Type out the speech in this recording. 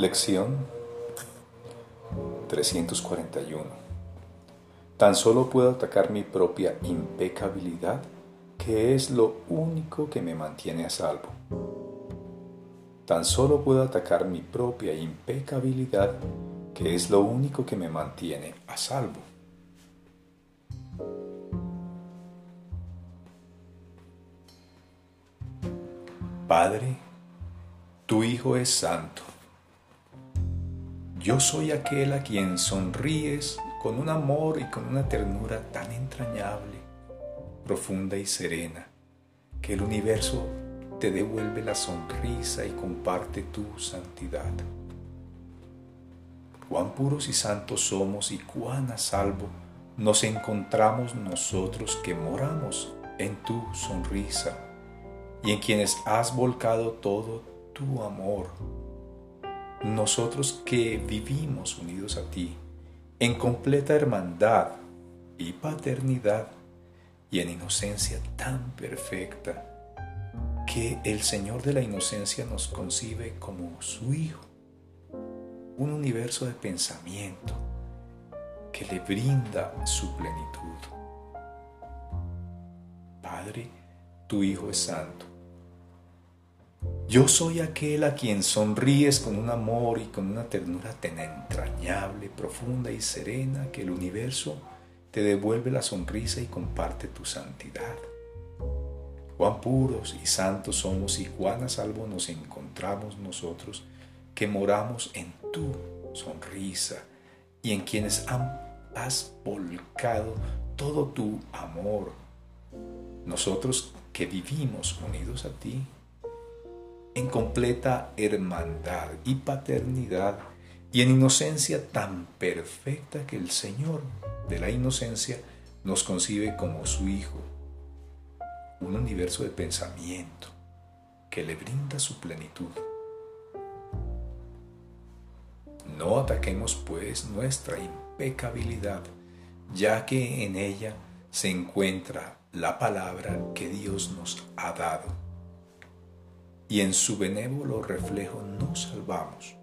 Lección 341. Tan solo puedo atacar mi propia impecabilidad, que es lo único que me mantiene a salvo. Tan solo puedo atacar mi propia impecabilidad, que es lo único que me mantiene a salvo. Padre, tu Hijo es santo yo soy aquel a quien sonríes con un amor y con una ternura tan entrañable, profunda y serena, que el universo te devuelve la sonrisa y comparte tu santidad. Cuán puros y santos somos y cuán a salvo nos encontramos nosotros que moramos en tu sonrisa y en quienes has volcado todo tu amor nosotros que vivimos unidos a ti, en completa hermandad y paternidad y en inocencia tan perfecta, que el Señor de la inocencia nos concibe como su Hijo, un universo de pensamiento que le brinda su plenitud. Padre, tu Hijo es santo yo soy aquel a quien sonríes con un amor y con una ternura tan entrañable, profunda y serena que el universo te devuelve la sonrisa y comparte tu santidad. Cuán puros y santos somos y cuán a salvo nos encontramos nosotros que moramos en tu sonrisa y en quienes has volcado todo tu amor. Nosotros que vivimos unidos a ti en completa hermandad y paternidad y en inocencia tan perfecta que el Señor de la inocencia nos concibe como su Hijo, un universo de pensamiento que le brinda su plenitud. No ataquemos pues nuestra impecabilidad, ya que en ella se encuentra la palabra que Dios nos ha dado y en su benévolo reflejo nos salvamos.